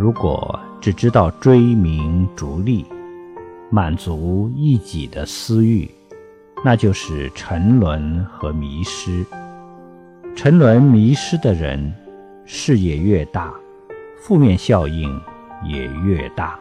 如果只知道追名逐利满足一己的私欲那就是沉沦和迷失。沉沦迷失的人事业越大负面效应也越大。